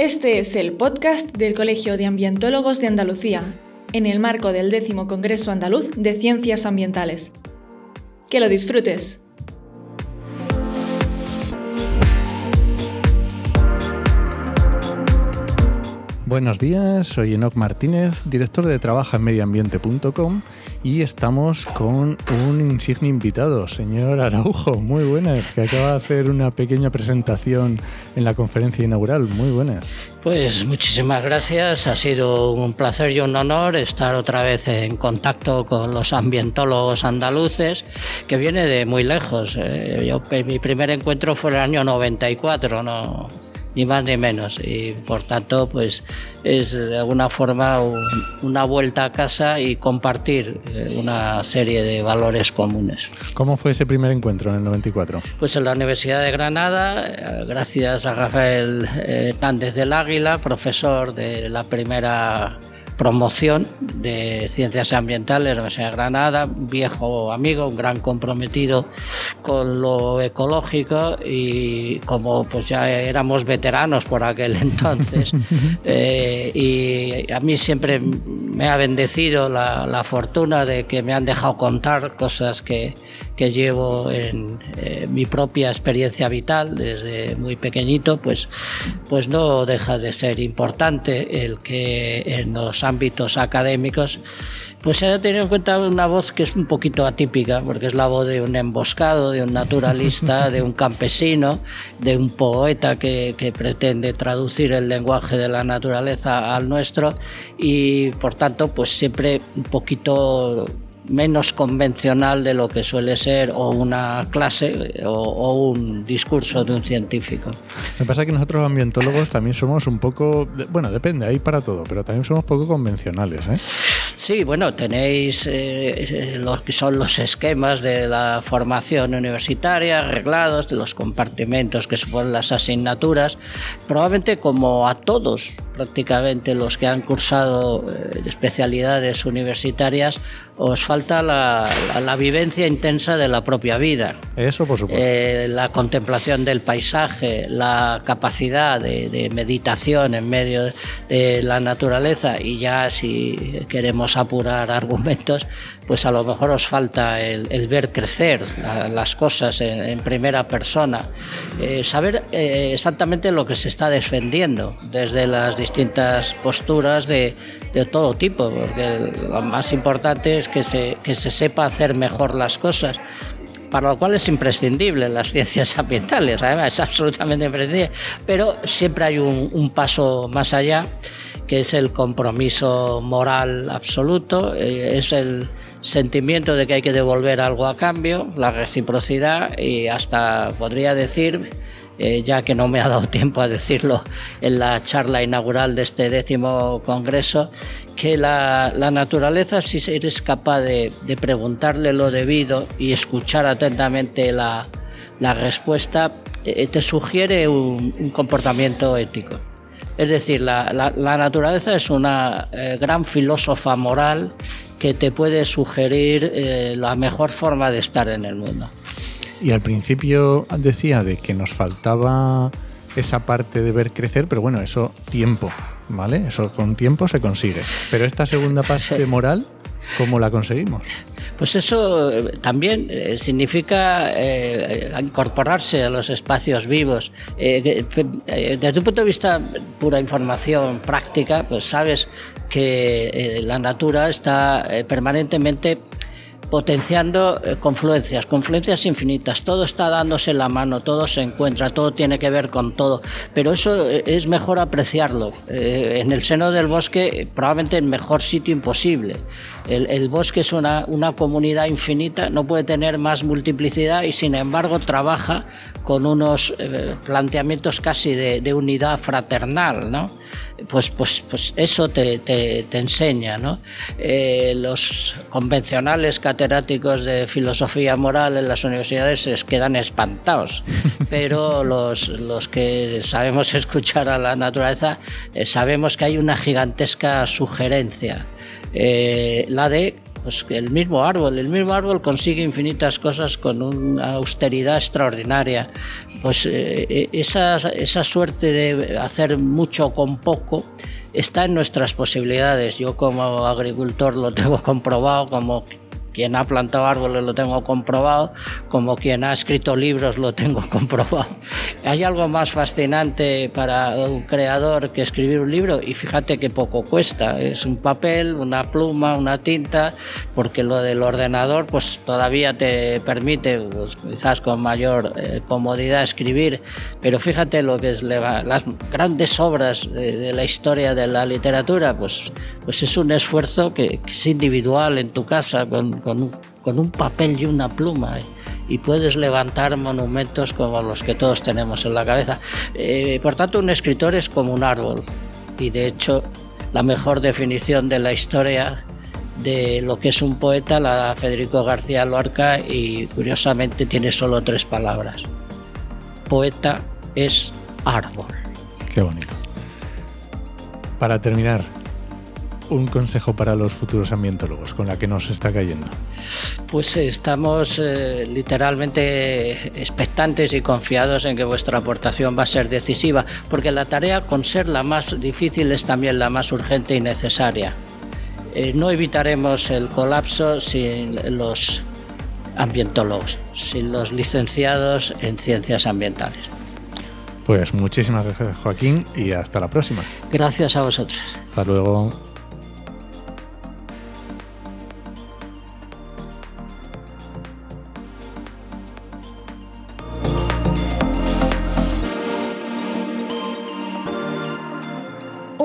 Este es el podcast del Colegio de Ambientólogos de Andalucía, en el marco del décimo Congreso Andaluz de Ciencias Ambientales. Que lo disfrutes. Buenos días, soy Enoc Martínez, director de Trabaja en Medioambiente.com y estamos con un insigne invitado, señor Araujo. Muy buenas, que acaba de hacer una pequeña presentación en la conferencia inaugural. Muy buenas. Pues muchísimas gracias, ha sido un placer y un honor estar otra vez en contacto con los ambientólogos andaluces, que viene de muy lejos. Eh, yo, mi primer encuentro fue el año 94, no ni más ni menos. Y por tanto, pues es de alguna forma una vuelta a casa y compartir eh, una serie de valores comunes. ¿Cómo fue ese primer encuentro en el 94? Pues en la Universidad de Granada, eh, gracias a Rafael eh, Hernández del Águila, profesor de la primera promoción de ciencias ambientales de Universidad de Granada, viejo amigo, un gran comprometido con lo ecológico y como pues ya éramos veteranos por aquel entonces eh, y a mí siempre me ha bendecido la, la fortuna de que me han dejado contar cosas que, que llevo en eh, mi propia experiencia vital desde muy pequeñito, pues, pues no deja de ser importante el que en los ámbitos académicos pues se haya tenido en cuenta una voz que es un poquito atípica, porque es la voz de un emboscado, de un naturalista, de un campesino, de un poeta que, que, pretende traducir el lenguaje de la naturaleza al nuestro y por tanto pues siempre un poquito menos convencional de lo que suele ser o una clase o, un discurso de un científico. Me pasa que nosotros ambientólogos también somos un poco, bueno, depende, hay para todo, pero también somos poco convencionales. ¿eh? Sí, bueno, tenéis eh, lo que son los esquemas de la formación universitaria, arreglados, de los compartimentos que suponen las asignaturas, probablemente como a todos prácticamente los que han cursado eh, especialidades universitarias, os falta la, la, vivencia intensa de la propia vida. Eso, por supuesto. Eh, la contemplación del paisaje, la capacidad de, de, meditación en medio de la naturaleza y ya si queremos apurar argumentos, pues a lo mejor os falta el, ver crecer las cosas en, primera persona, eh, saber eh, exactamente lo que se está defendiendo desde las distintas posturas de, todo tipo, porque lo más importante es que se, que se sepa hacer mejor las cosas para lo cual es imprescindible las ciencias ambientales, además es absolutamente imprescindible, pero siempre hay un paso más allá, que es el compromiso moral absoluto, eh, es el sentimiento de que hay que devolver algo a cambio, la reciprocidad y hasta podría decir eh, ya que no me ha dado tiempo a decirlo en la charla inaugural de este décimo congreso, que la, naturaleza, si eres capaz de, preguntarle lo debido y escuchar atentamente la, respuesta, eh, te sugiere un, comportamiento ético. Es decir, la, la, la naturaleza es una eh, gran filósofa moral que te puede sugerir eh, la mejor forma de estar en el mundo. Y al principio decía de que nos faltaba esa parte de ver crecer, pero bueno, eso tiempo, ¿vale? Eso con tiempo se consigue. Pero esta segunda parte moral, ¿cómo la conseguimos? Pues eso eh, también eh, significa eh, incorporarse a los espacios vivos. Desde un punto de vista pura información práctica, pues sabes que la natura está permanentemente potenciando eh, confluencias, confluencias infinitas, todo está dándose la mano, todo se encuentra, todo tiene que ver con todo, pero eso eh, es mejor apreciarlo. Eh, en el seno del bosque, probablemente el mejor sitio imposible. El, bosque es una, una, comunidad infinita, no puede tener más multiplicidad y sin embargo trabaja con unos eh, planteamientos casi de, de, unidad fraternal, ¿no? Pues, pues, pues eso te, te, enseña, ¿no? Eh, los convencionales catedráticos de filosofía moral en las universidades se quedan espantados, pero los, los que sabemos escuchar a la naturaleza eh, sabemos que hay una gigantesca sugerencia, eh, la de Pues el mismo árbol, el mismo árbol consigue infinitas cosas con una austeridad extraordinaria. Pues eh, eh, esa, esa suerte de hacer mucho con poco está en nuestras posibilidades. Yo como agricultor lo tengo comprobado, como quien ha plantado árboles lo tengo comprobado, como quien ha escrito libros lo tengo comprobado. ¿Hay algo más fascinante para un creador que escribir un libro? Y fíjate que poco cuesta, es un papel, una pluma, una tinta, porque lo del ordenador pues todavía te permite pues, quizás con mayor eh, comodidad escribir, pero fíjate lo que es las grandes obras de, la historia de la literatura, pues, pues es un esfuerzo que, que es individual en tu casa, con, con un, papel y una pluma ¿eh? y puedes levantar monumentos como los que todos tenemos en la cabeza. Eh, por tanto, un escritor es como un árbol y de hecho la mejor definición de la historia de lo que es un poeta la Federico García Lorca y curiosamente tiene solo tres palabras. Poeta es árbol. Qué bonito. Para terminar, un consejo para los futuros ambientólogos con la que nos está cayendo? Pues estamos eh, literalmente expectantes y confiados en que vuestra aportación va a ser decisiva, porque la tarea, con ser la más difícil, es también la más urgente y necesaria. Eh, no evitaremos el colapso sin los ambientólogos, sin los licenciados en ciencias ambientales. Pues muchísimas gracias Joaquín y hasta la próxima. Gracias a vosotros. Hasta luego.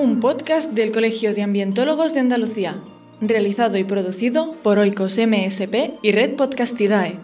Un podcast del Colegio de Ambientólogos de Andalucía, realizado y producido por Oikos MSP y Red Podcastidae.